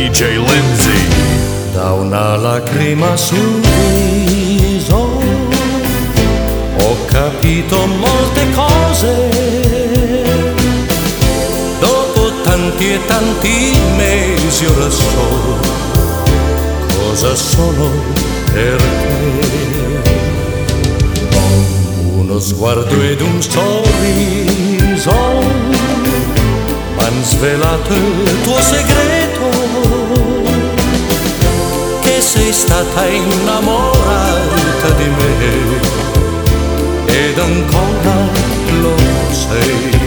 DJ Lindsay. Da una lacrima sul viso ho capito molte cose. Dopo tanti e tanti mesi ora so cosa sono per te. Uno sguardo ed un sorriso m'han svelato il tuo segreto sei stata innamorata di me. Ed ancora lo sei.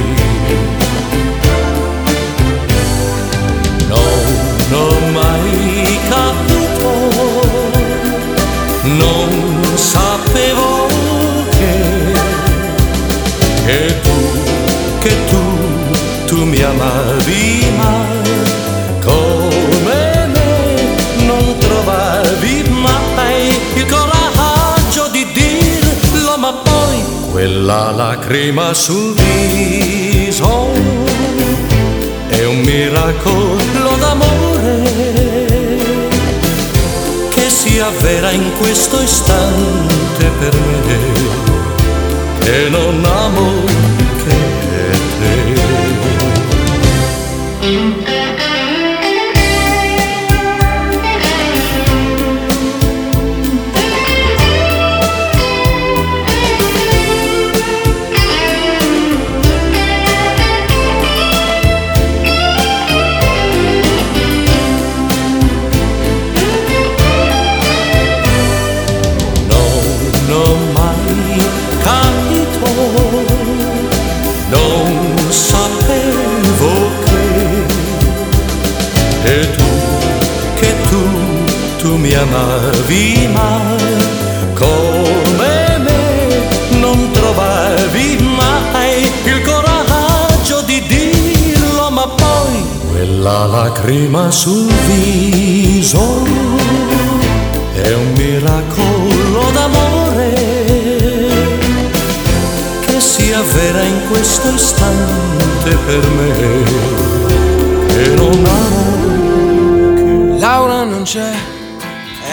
Non ho mai capito, non sapevo che, che tu, che tu, tu mi amavi mai quella lacrima sul viso è un miracolo d'amore che si avvera in questo istante per me che non amo amavi mai? Come me, non trovavi mai il coraggio di dirlo, ma poi quella lacrima sul viso è un miracolo d'amore che si avvera in questo istante per me che non amo Laura non c'è,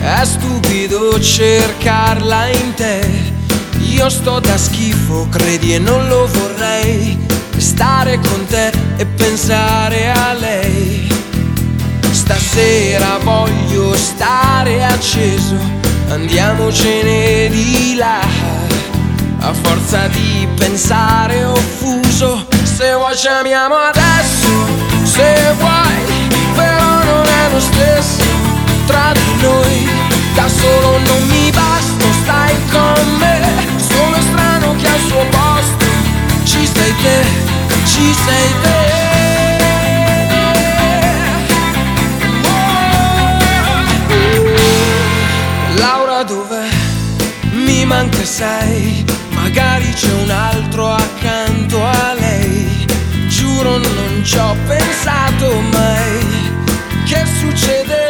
è stupido cercarla in te. Io sto da schifo, credi e non lo vorrei. Stare con te e pensare a lei. Stasera voglio stare acceso, andiamocene di là. A forza di pensare offuso, se vuoi ci amiamo adesso, se vuoi, però non è lo stesso tra di noi. Da solo non mi basta, stai con me, sono strano che al suo posto ci sei te, ci sei te. Laura dov'è? Mi manca sei, magari c'è un altro accanto a lei. Giuro non ci ho pensato mai che proprio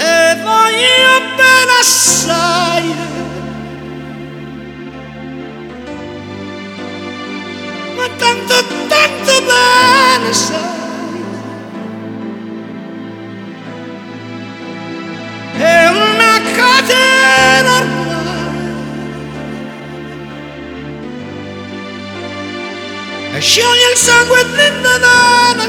Te voglio bene assai. Ma tanto, tanto bene sai. È una catena ormai. E scioglie il sangue dentro da una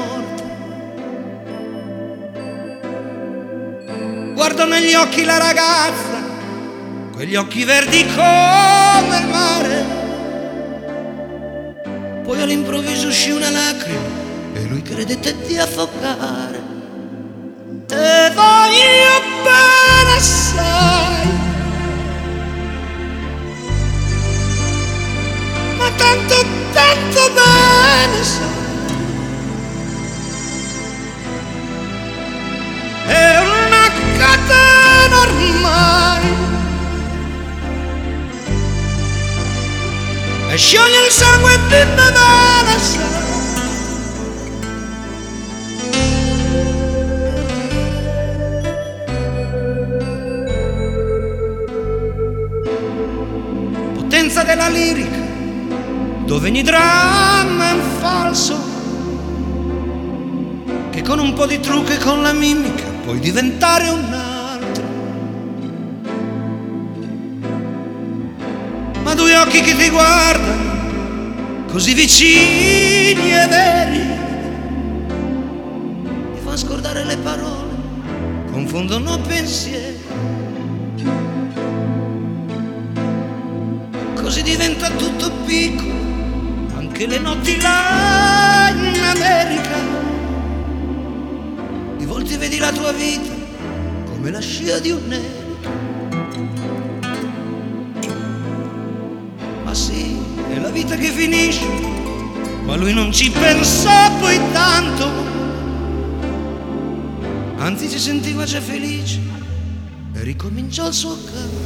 guardo negli occhi la ragazza, quegli occhi verdi come il mare. Poi all'improvviso uscì una lacrima e lui credette di affogare. Te voglio bene sai, ma tanto, tanto bene sai. Ormai E scioglie il sangue di Nevada Potenza della lirica Dove ogni dramma è un falso Che con un po' di trucco e con la mimica puoi diventare un altro. Occhi che ti guardano, così vicini e veri, ti fanno scordare le parole, confondono pensieri. Così diventa tutto piccolo, anche le notti là in America di volte vedi la tua vita come la scia di un nero. Vita che finisce, ma lui non ci pensò poi tanto. Anzi si sentiva già felice e ricominciò il suo canto.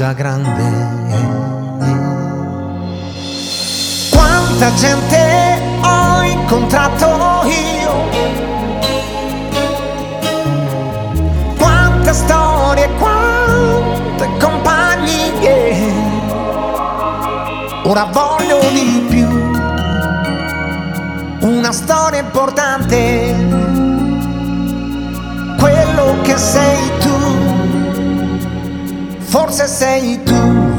Già grande. Quanta gente ho incontrato io quante storie, quante compagnie. Ora voglio di più, una storia importante, quello che sei forse sei tu.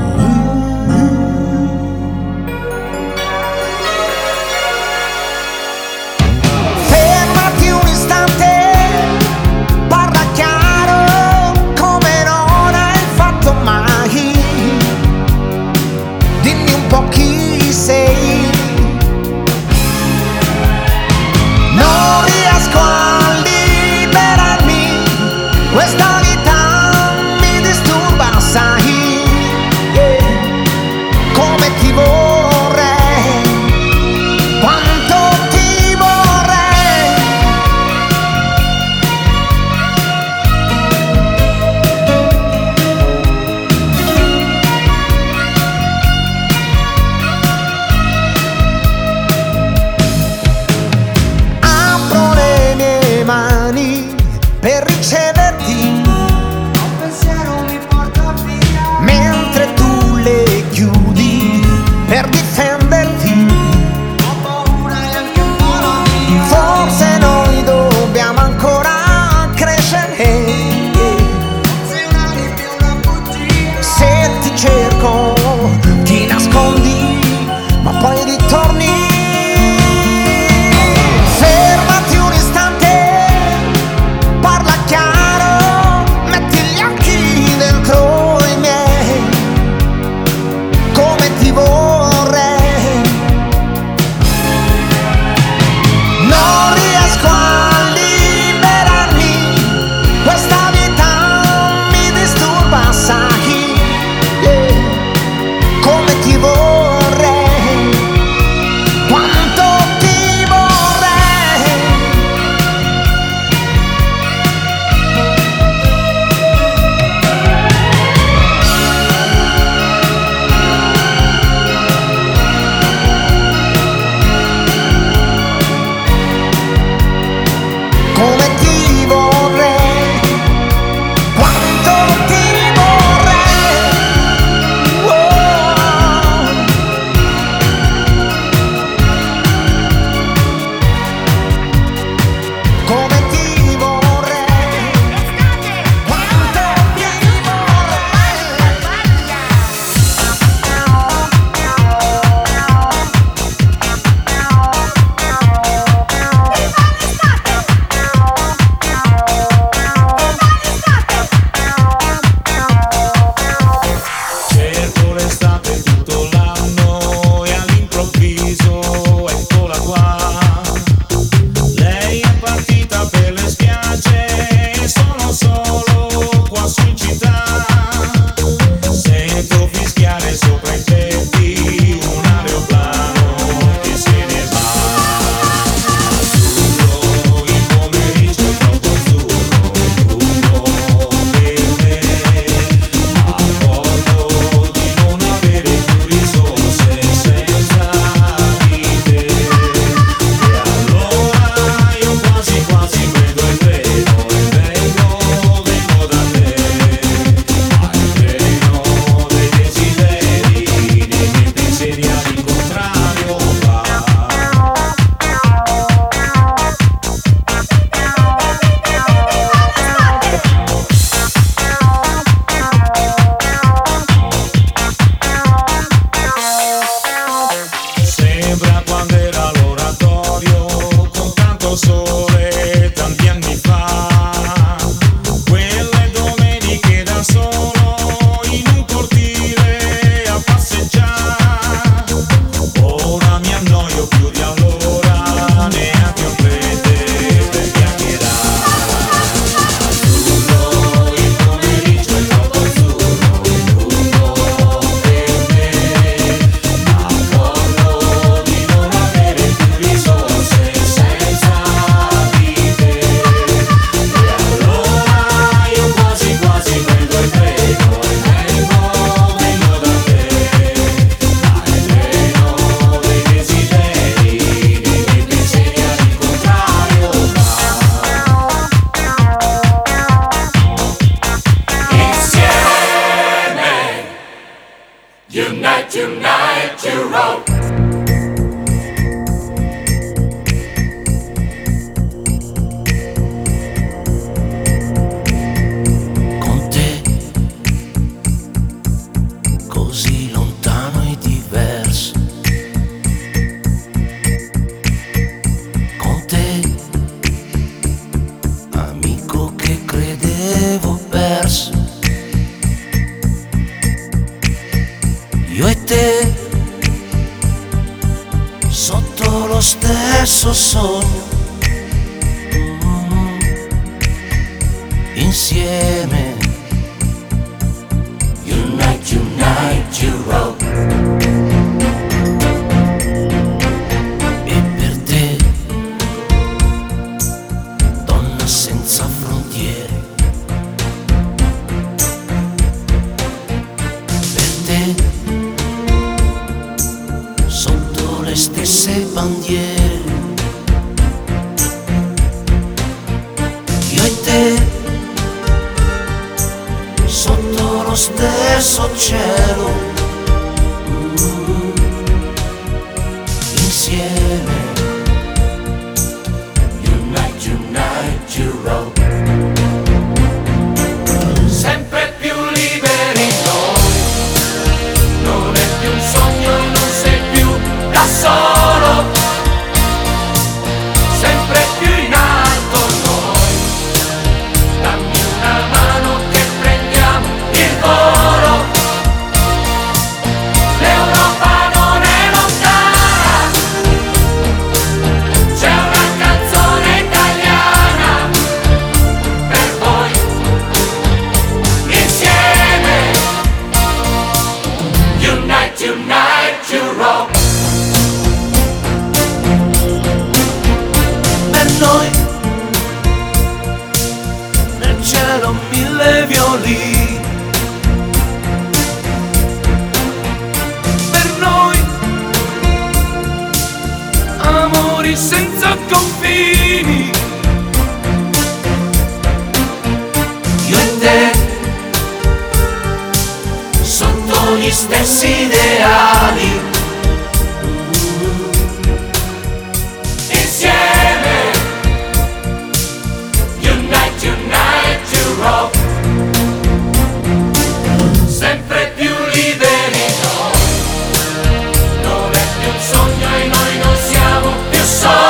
your soul.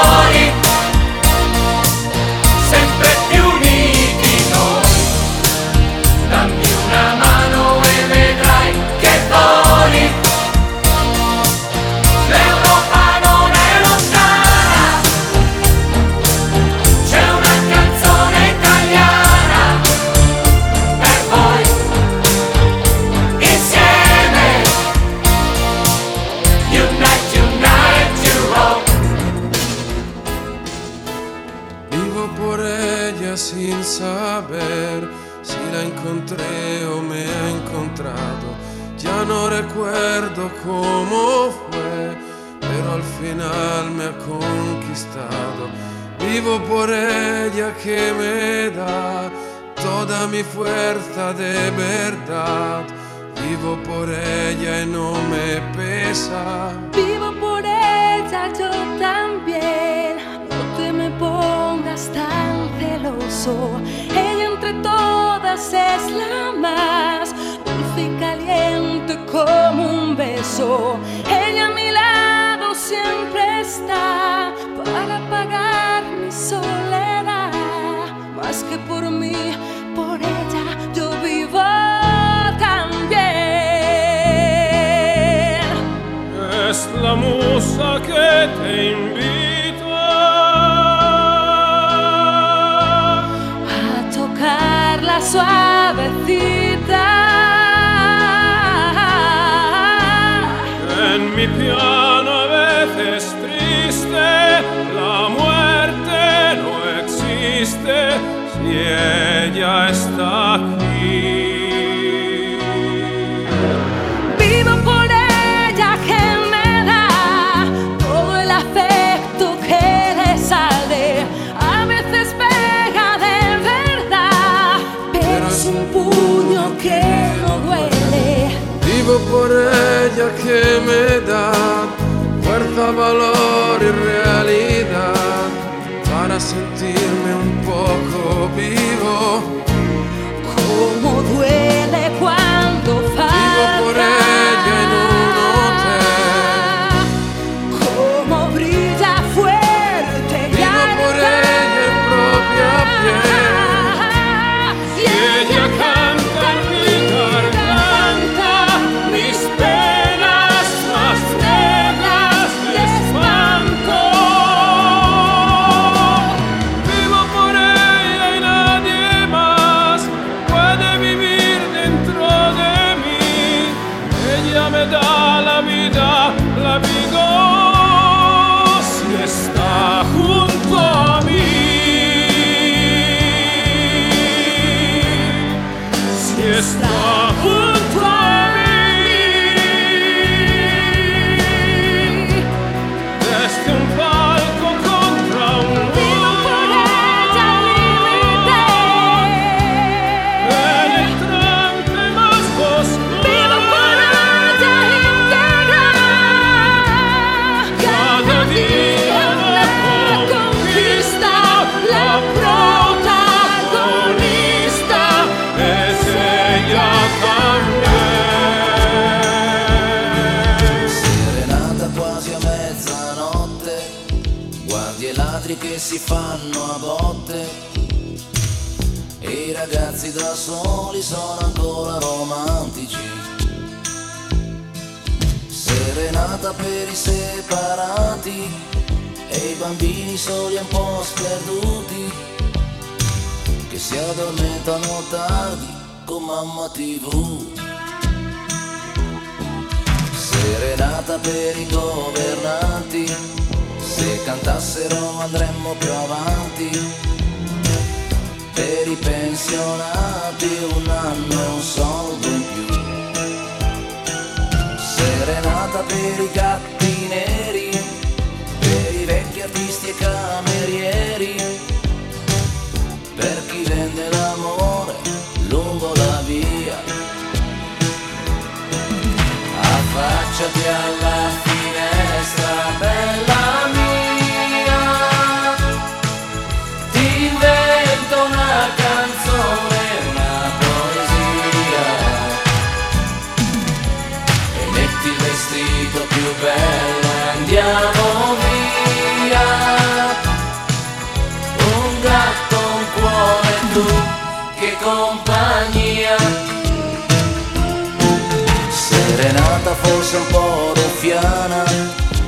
strada forse un po' ruffiana,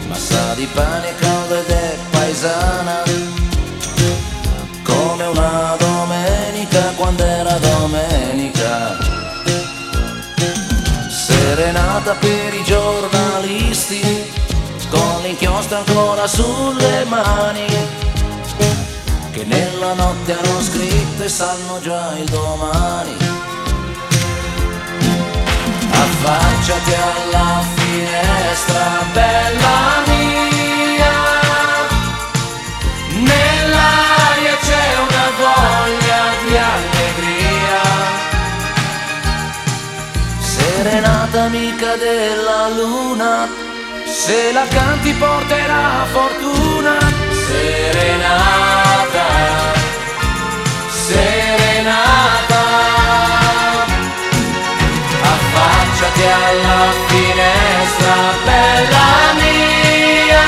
ma sa di pane caldo ed è paesana. Come una domenica quando era domenica. Serenata per i giornalisti, con l'inchiostro ancora sulle mani. Che nella notte hanno scritto e sanno già il domani affacciati alla finestra, bella mia. Nell'aria c'è una voglia di allegria. Serenata amica della luna, se la canti porterà fortuna. Serenata, serenata. Affacciati alla finestra, bella mia.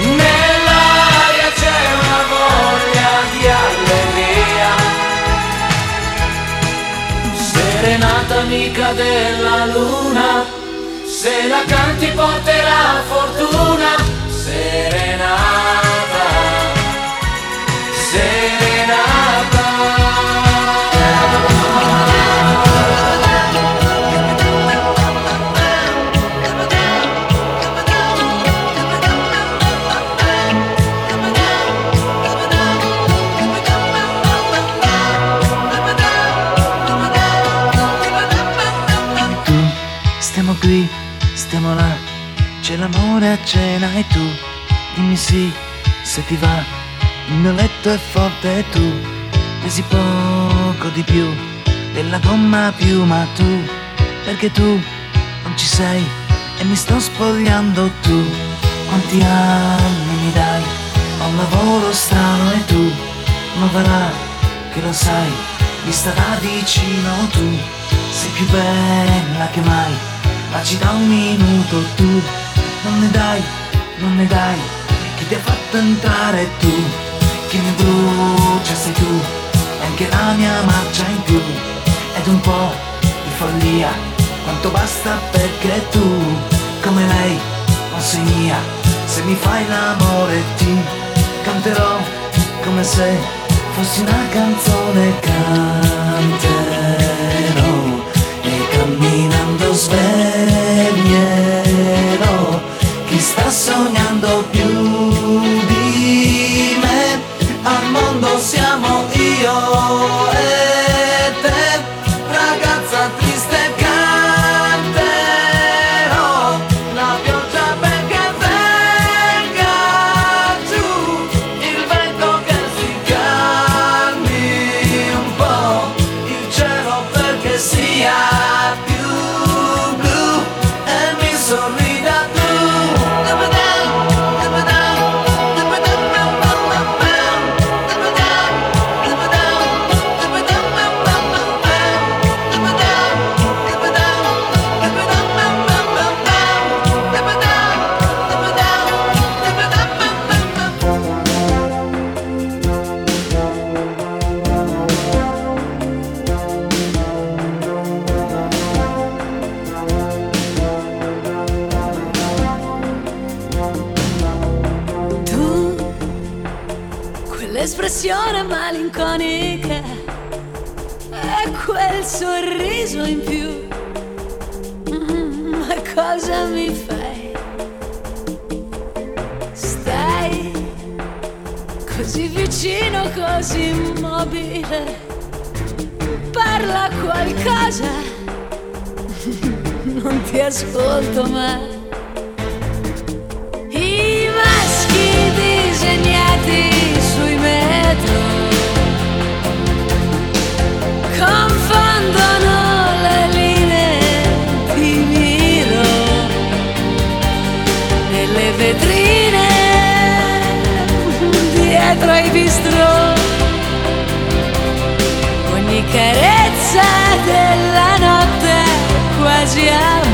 Nell'aria c'è una voglia di allegria. Serenata amica della luna, se la canti porterà fortuna. L'amore a cena e tu dimmi sì se ti va. Il mio letto è forte e tu pesi poco di più della gomma più, ma tu, perché tu non ci sei e mi sto spogliando tu. Quanti anni mi dai? Ho un lavoro strano e tu, va là che lo sai, vista da vicino tu, sei più bella che mai ma ci da un minuto tu non ne dai, non ne dai chi ti ha fatto entrare tu. Chi mi brucia sei tu e anche la mia marcia in più. Ed un po' di follia quanto basta perché tu come lei non sei mia. Se mi fai l'amore ti canterò come se fossi una canzone. Canterò e camminando sveglierò ascolto mai. I maschi disegnati sui metro confondono le linee di miro nelle vetrine dietro ai bistrò ogni carezza della notte quasi amore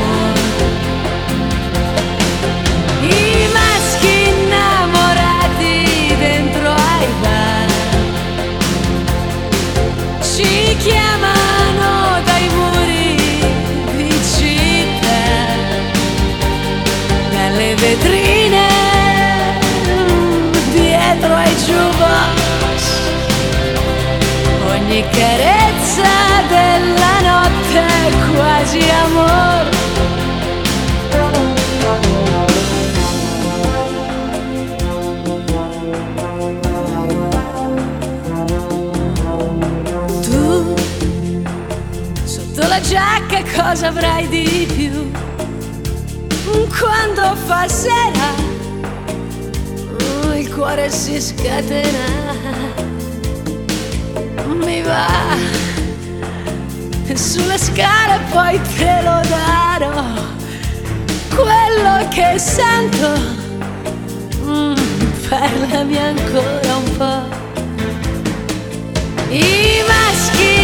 ogni carezza della notte è quasi amor Tu, sotto la giacca cosa avrai di più? Quando fa sera, oh, il cuore si scatenerà mi va sulle scale poi te lo darò. Quello che sento mm, parlami ancora un po' i maschi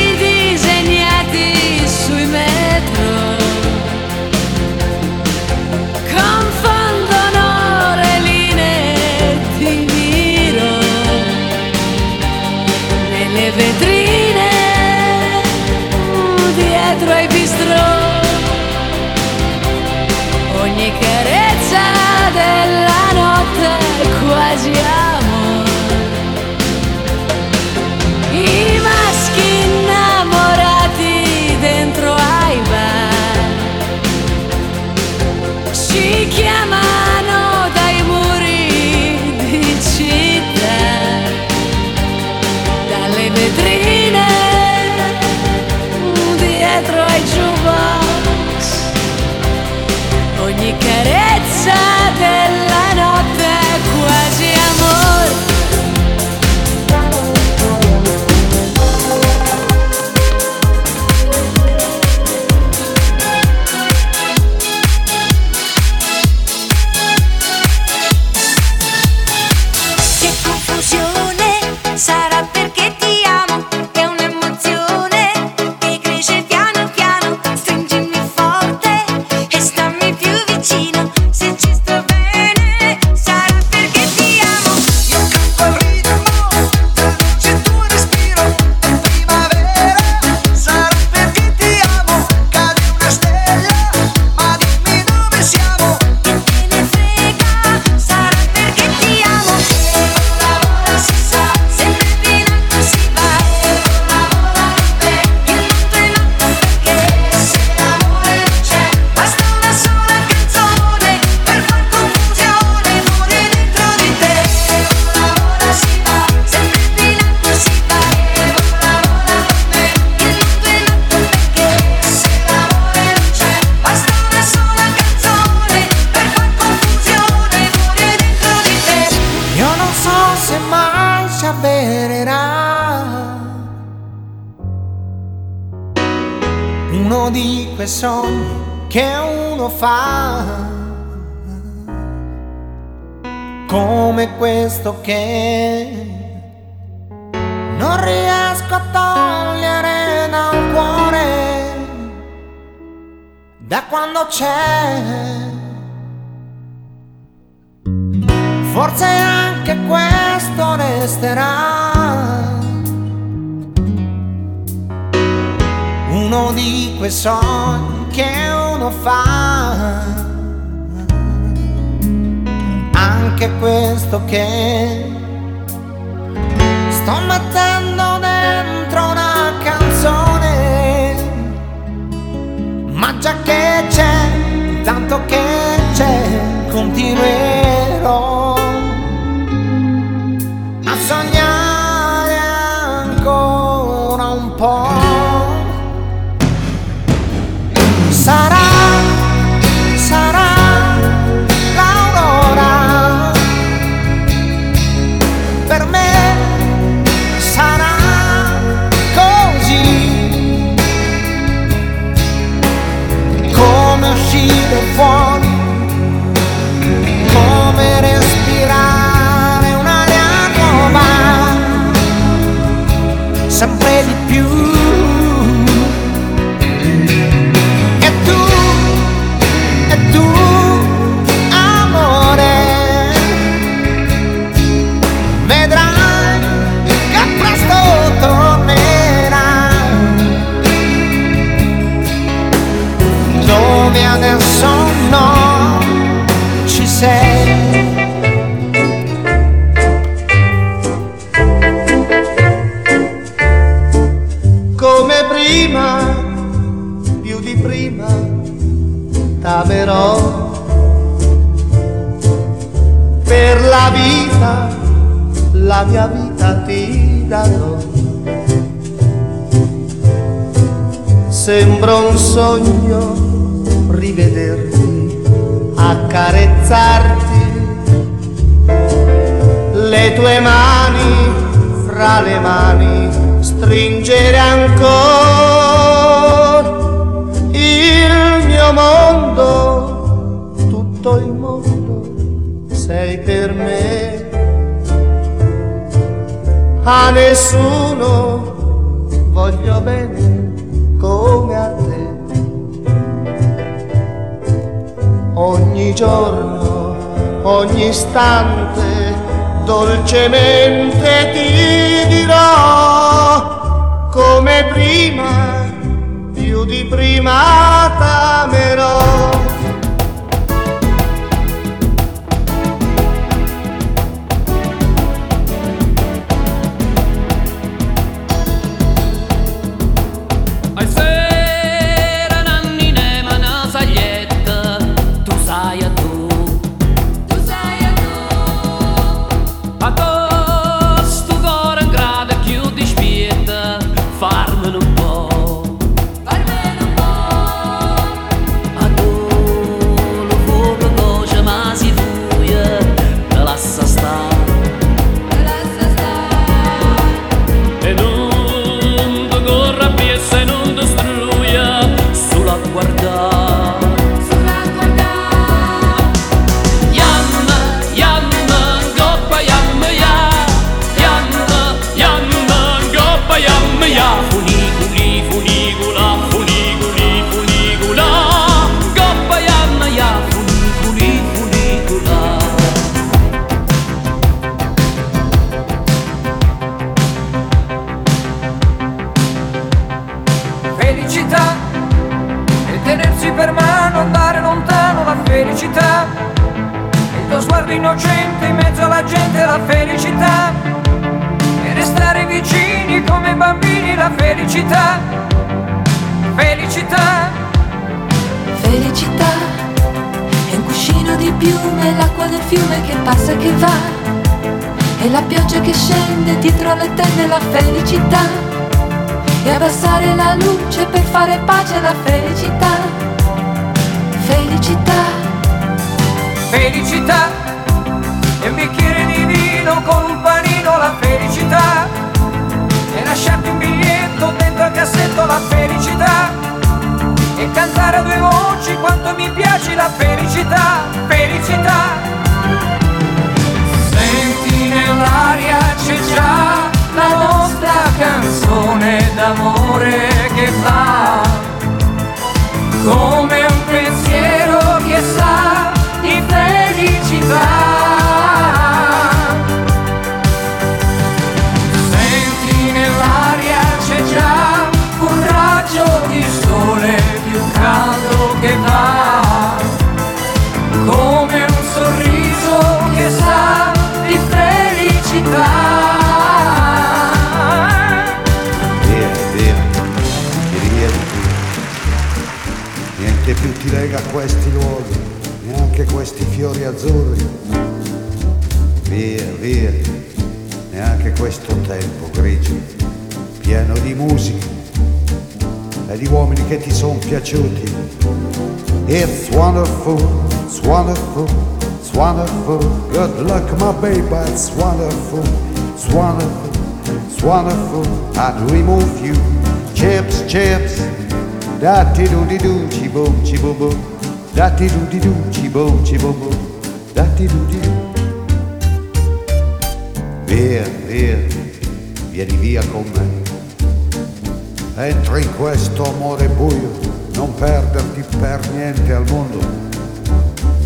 che non riesco a togliere da un cuore da quando c'è. Forse anche questo resterà. Uno di quei sogni che uno fa anche questo che sto mettendo dentro una canzone, ma già che c'è, tanto che c'è, continuerò a sognare ancora un po'. gitano sembra un sogno rivederti accarezzarti. Le tue mani fra le mani stringere ancora il mio mondo tutto il mondo sei per me. A nessuno voglio bene come a te. Ogni giorno, ogni istante, dolcemente ti dirò come prima, più di prima t'amerò. Felicità. E un bicchiere di vino con un panino la felicità. E lasciarti un biglietto dentro al cassetto la felicità. E cantare a due voci quanto mi piace la felicità. Felicità. Senti nell'aria c'è già la nostra canzone d'amore che fa come azzurri. Via, via, neanche questo tempo grigio, pieno di musica e di uomini che ti sono piaciuti. It's wonderful, it's wonderful, it's wonderful. Good luck, my baby, it's wonderful, it's wonderful, it's wonderful. I'd remove you. Chips, chips. Da ti do di do, chi boom, chi boom boom. Da ti do di do, chi boom, chi boom boom. Da ti do di. Via, via, vieni via con me. Entra in questo amore buio, non perderti per niente al mondo.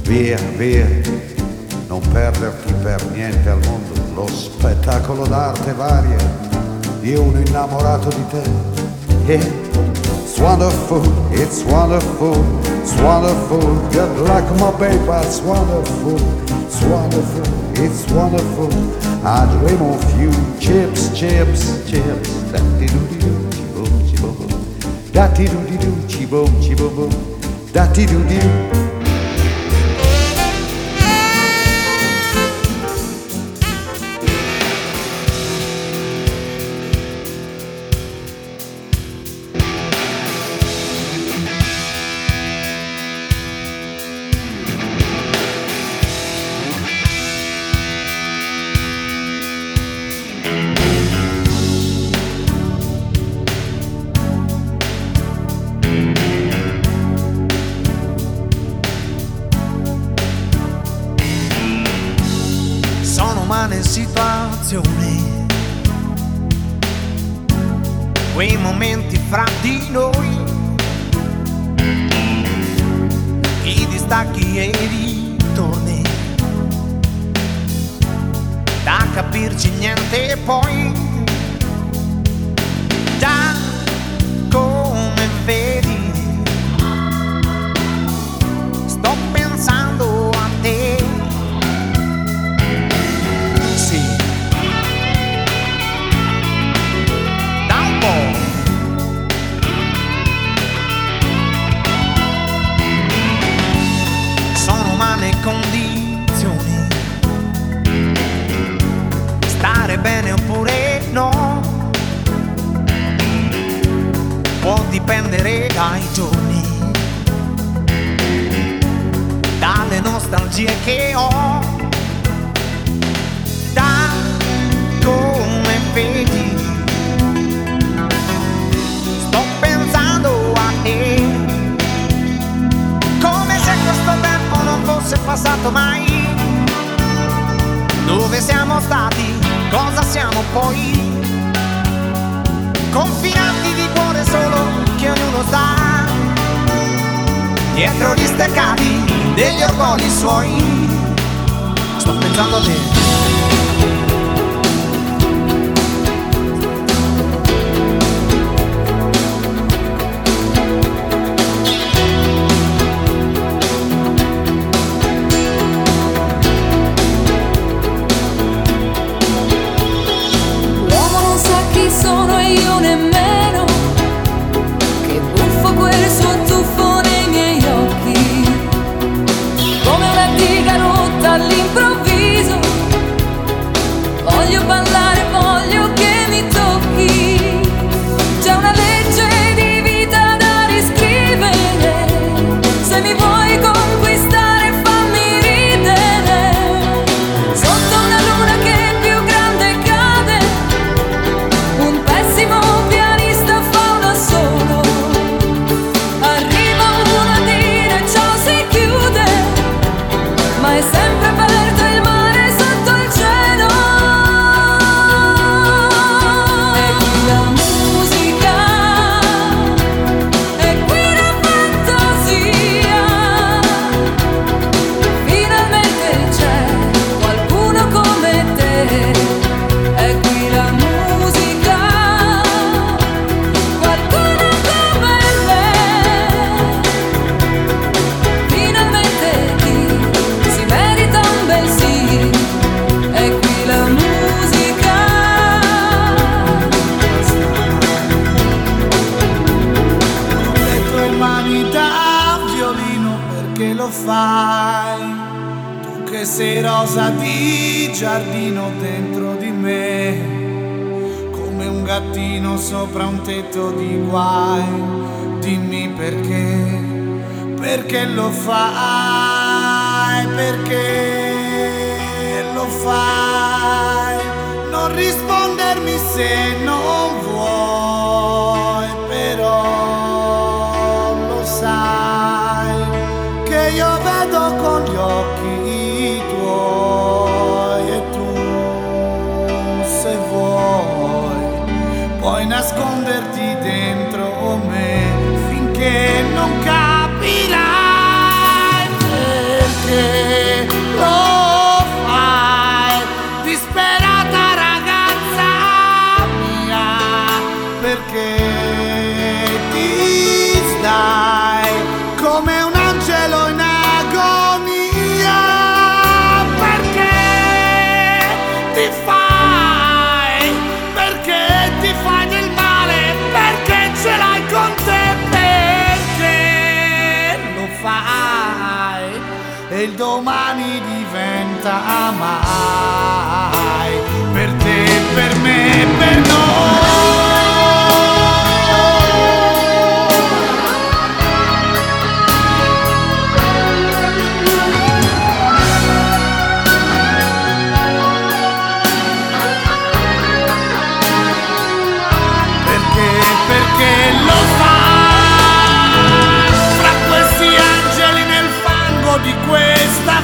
Via, via, non perderti per niente al mondo. Lo spettacolo d'arte varia di uno innamorato di te. It's wonderful, it's wonderful, it's wonderful. Good luck, my baby, it's wonderful, it's wonderful, it's wonderful. I dream of you, chips, chips, chips. Da-di do di do, chi boom, chi boom boom. Da-di do di do, chi boom, chi boom boom. Da-di do di quei momenti fra di noi, i distacchi e i ritorni, da capirci niente poi.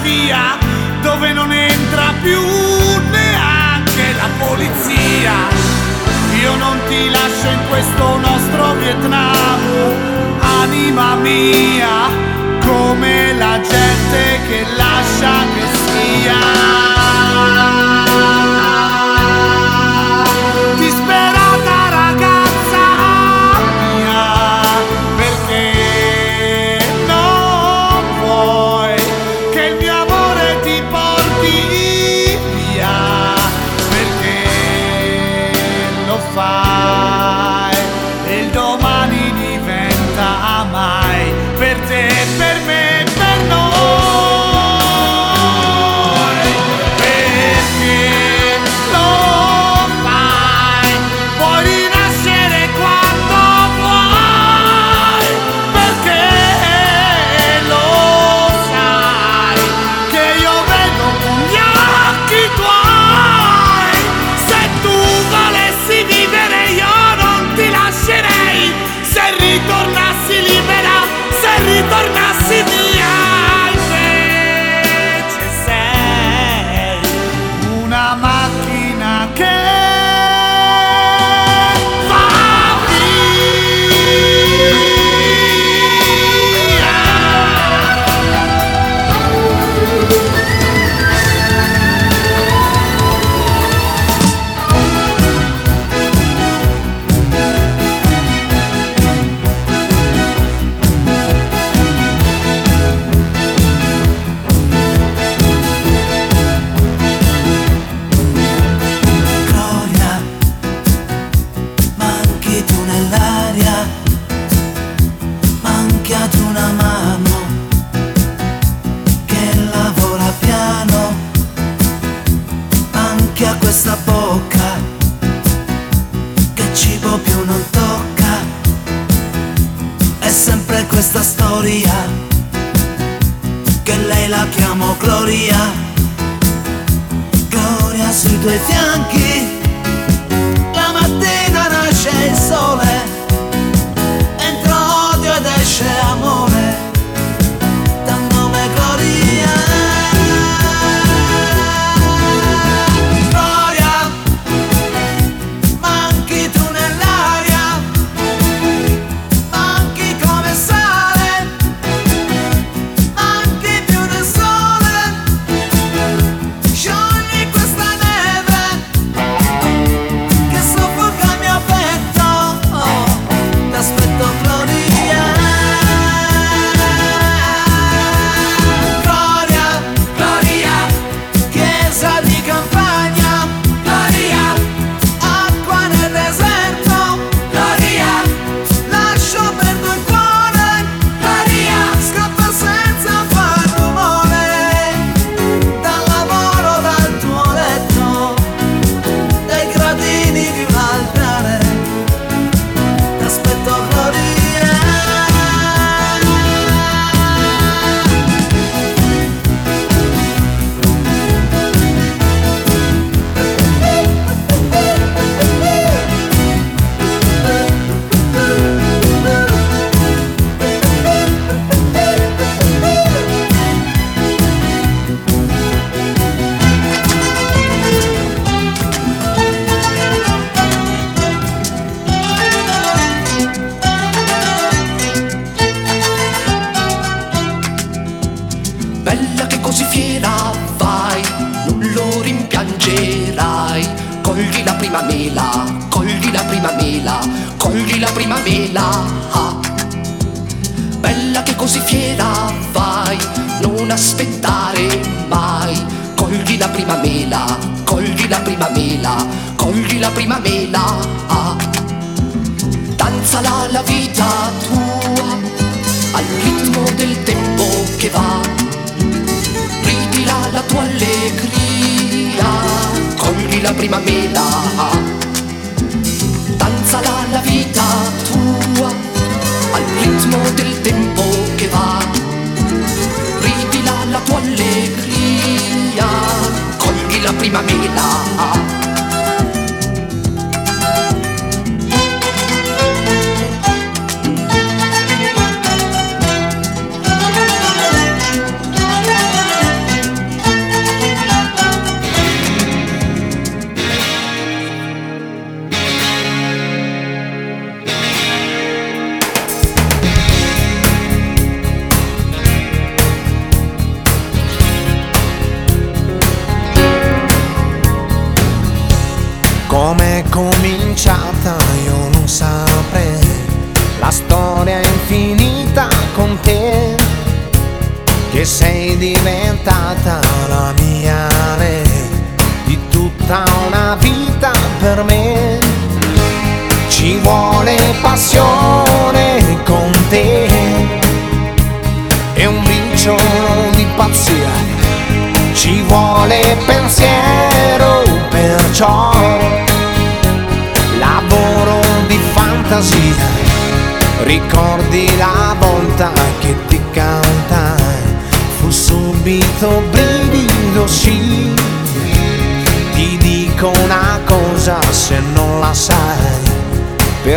via dove non entra più neanche la polizia. Io non ti lascio in questo nostro Vietnam, anima mia, come la gente che lascia che sia.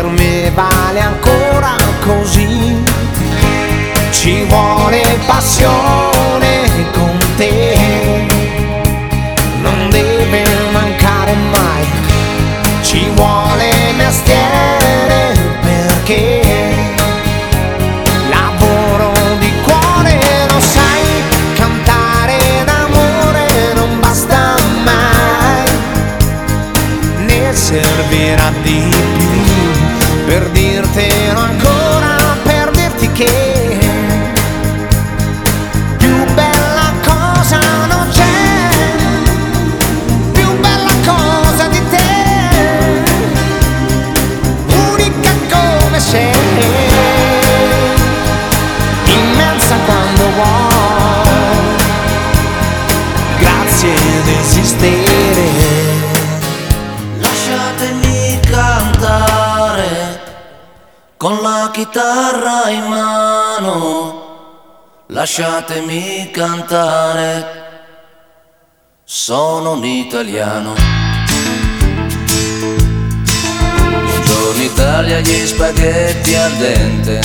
Per me vale ancora così. Ci vuole passione con te, non deve mancare mai. Ci vuole mestiere perché lavoro di cuore, lo sai, cantare d'amore non basta mai, ne servirà di più chitarra in mano. Lasciatemi cantare. Sono un italiano. Buongiorno Italia, gli spaghetti al dente.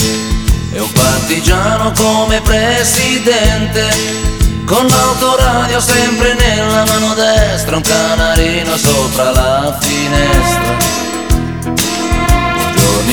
E un partigiano come presidente. Con l'autoradio sempre nella mano destra, un canarino sopra la finestra.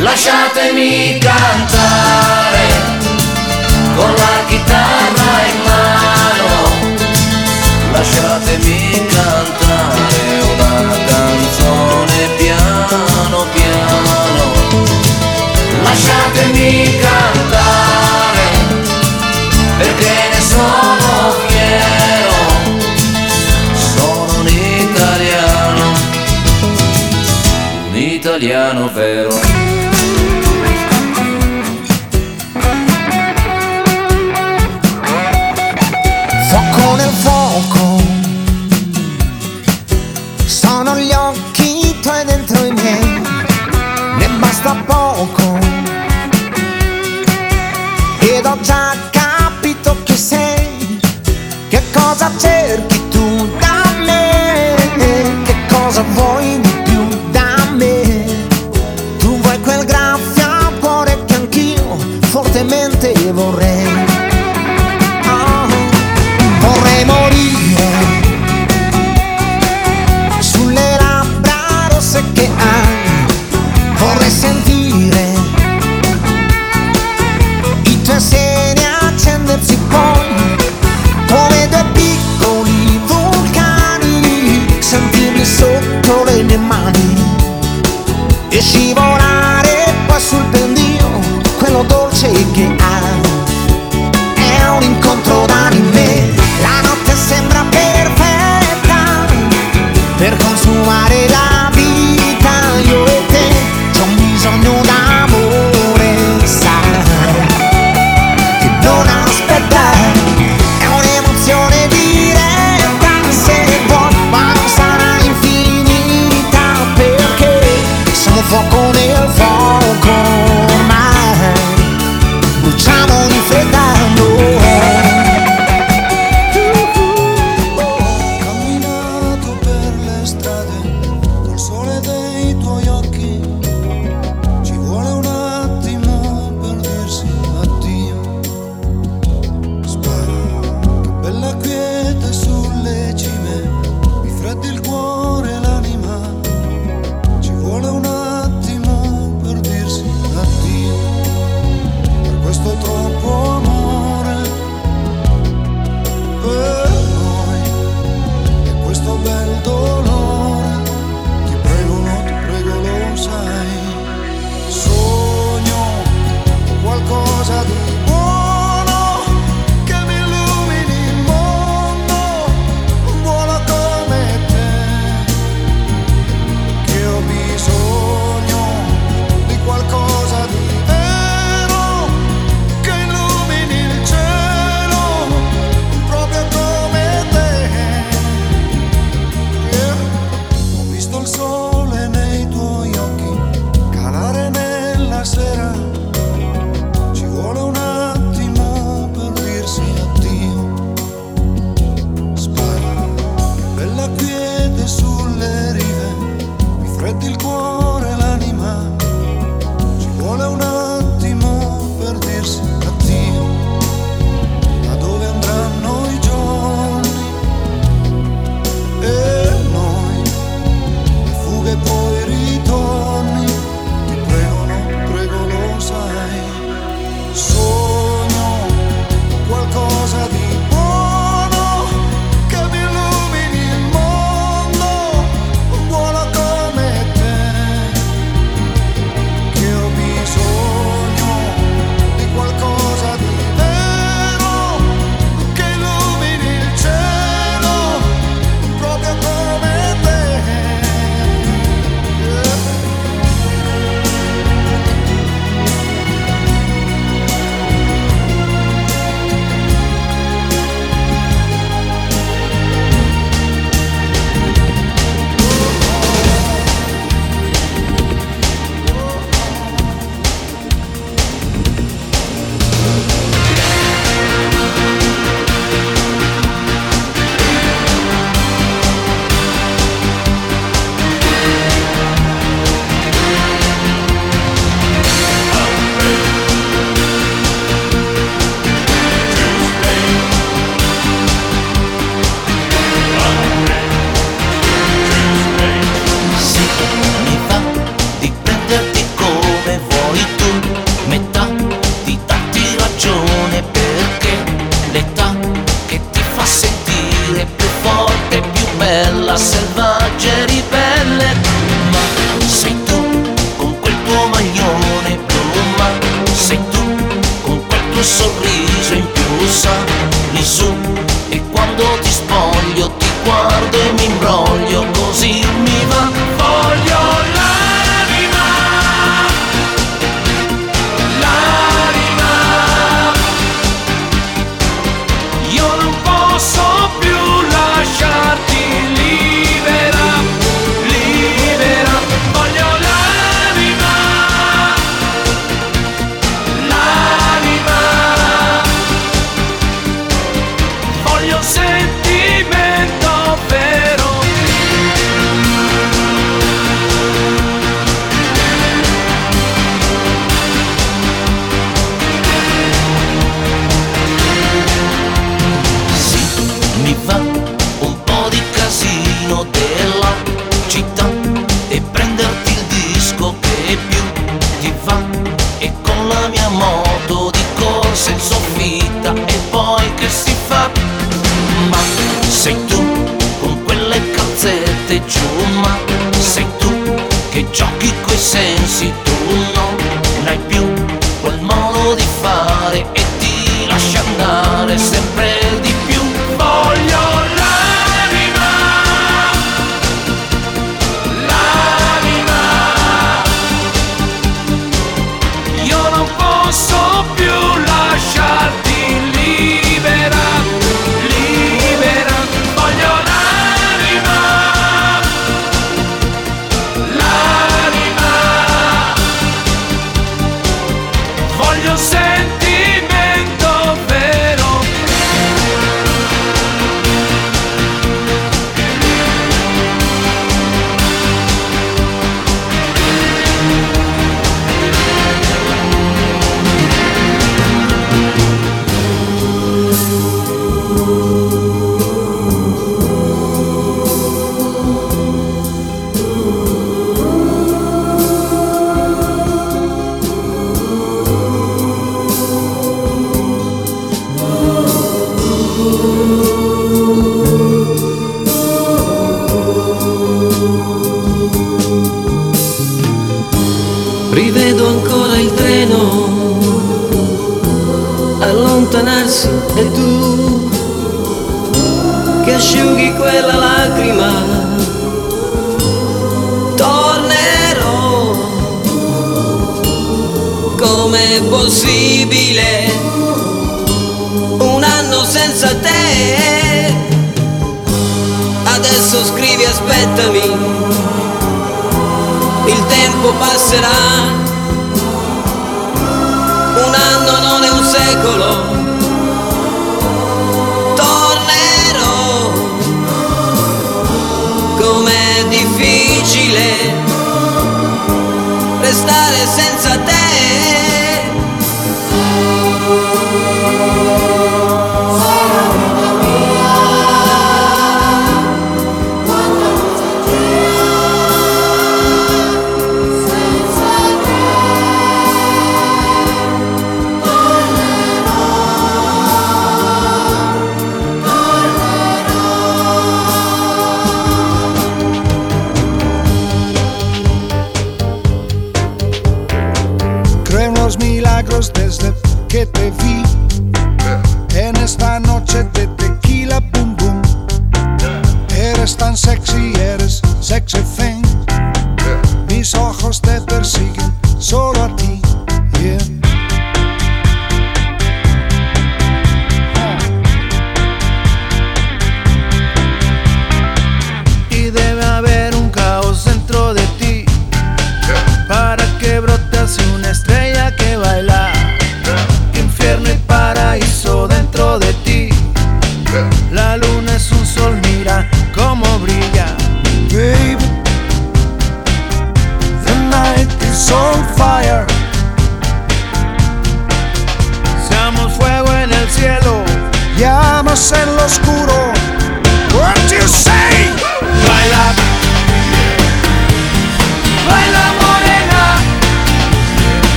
Lasciatemi cantare con la chitarra in mano, lasciatemi cantare una canzone piano piano, lasciatemi cantare italiano vero.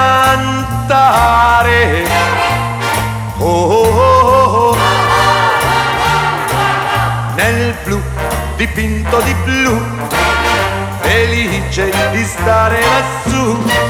Cantare. Oh, oh, oh. Nel blu dipinto di blu, felice di stare lassù.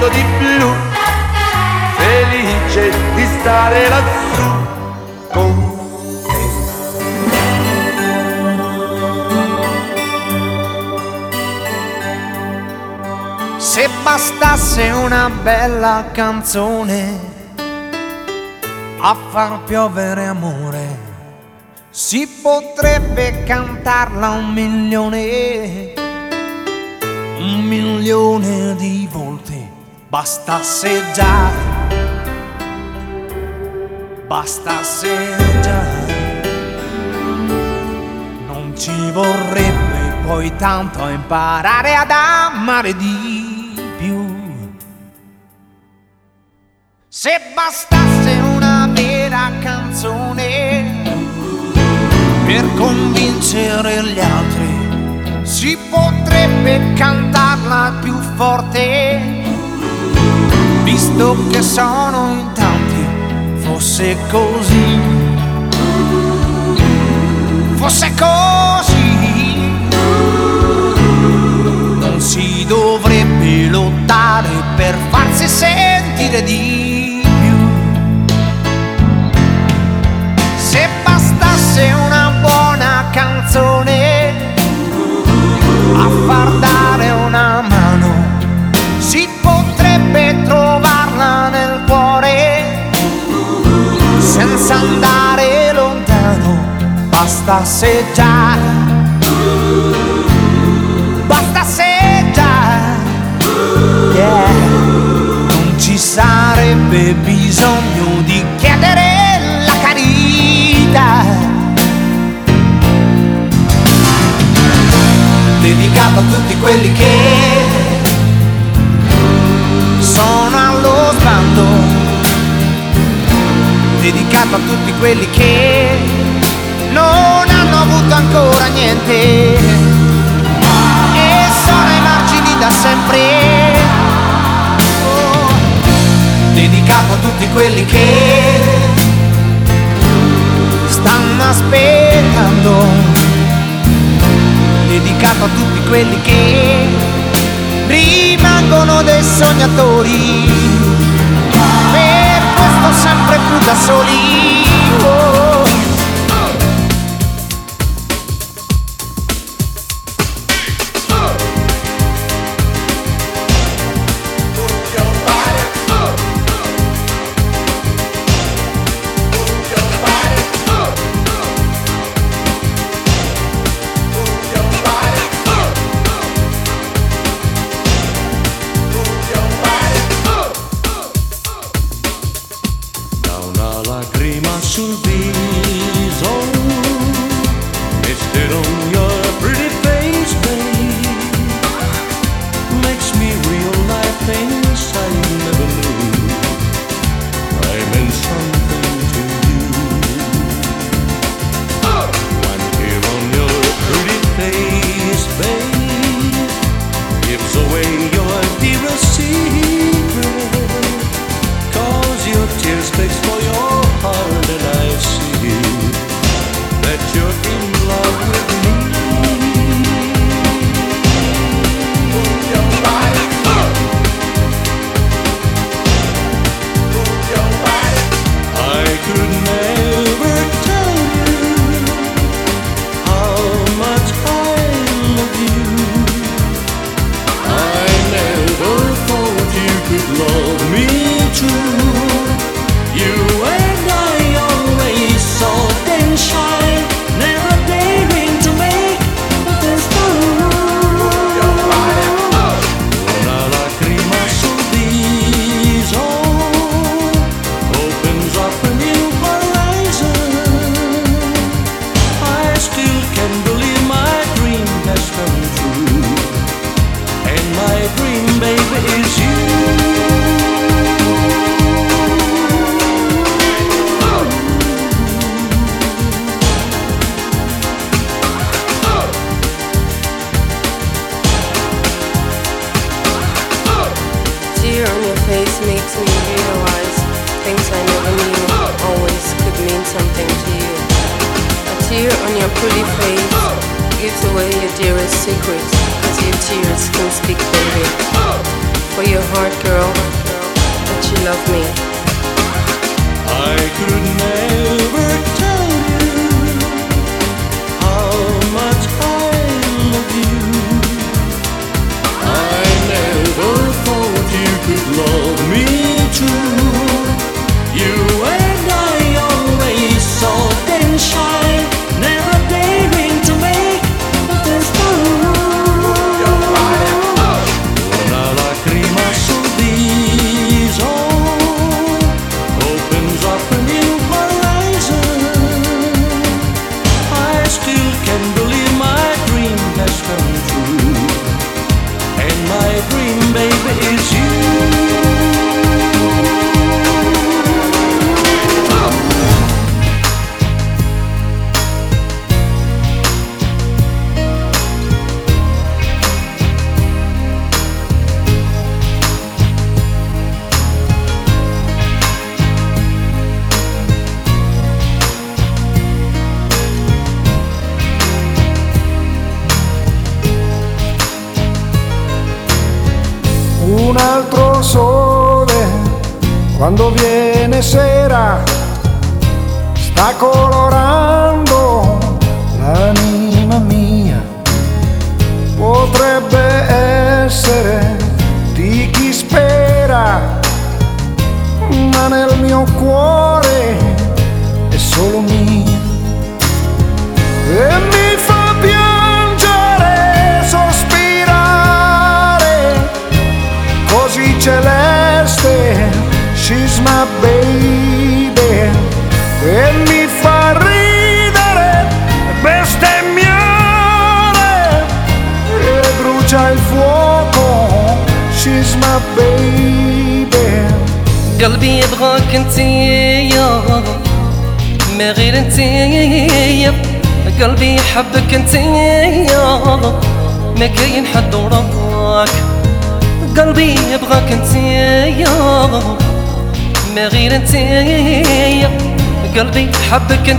Dipinto di blu, felice di stare lassù. Con Se bastasse una bella canzone a far piovere amore, si potrebbe cantarla un milione, un milione di volte. Bastasse già, bastasse già, non ci vorrebbe poi tanto imparare ad amare di più. Se bastasse una vera canzone per convincere gli altri, si potrebbe cantarla più forte, visto che sono in tanti, fosse così, fosse così, non si dovrebbe lottare per farsi sentire di più. Se bastasse una buona canzone a far dare una mano, si potrebbe trovarla Bastasse già, bastasse già, yeah. non ci sarebbe bisogno di chiedere la carità. Dedicato a tutti quelli che sono allo sbando, dedicato a tutti quelli che non hanno avuto ancora niente e sono ai margini da sempre. Oh, dedicato a tutti quelli che stanno aspettando, dedicato a tutti quelli che rimangono dei sognatori, per questo sempre più da soli. Oh. قلبي يحبك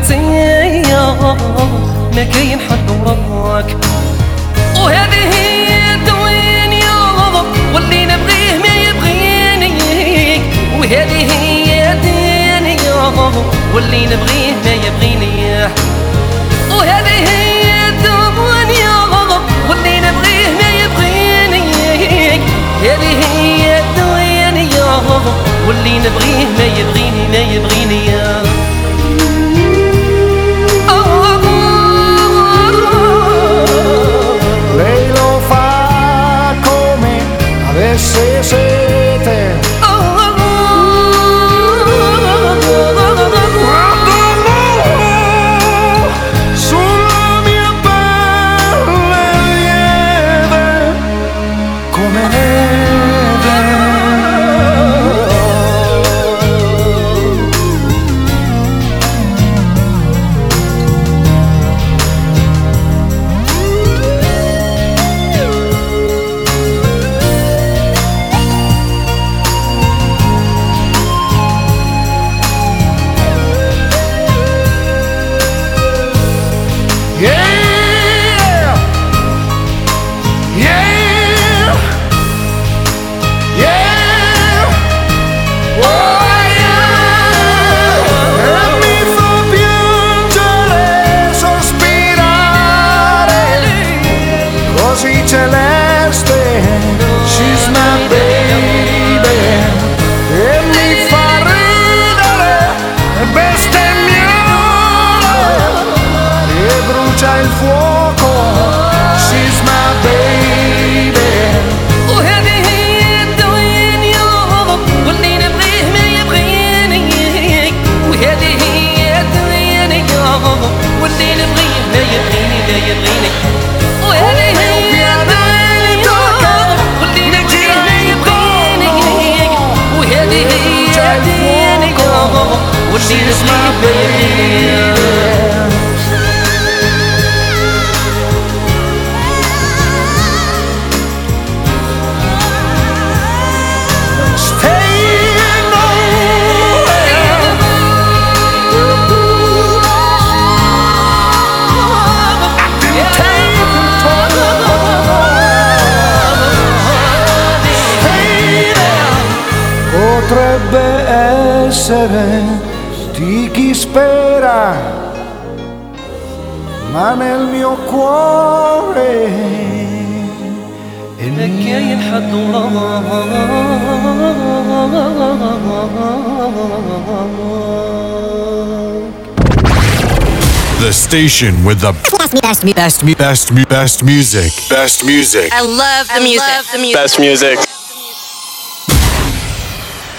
station with the best, best, best, best, best music. Best music. I love the music. Love the music. Best music.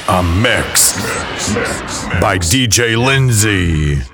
A mix by DJ Lindsay.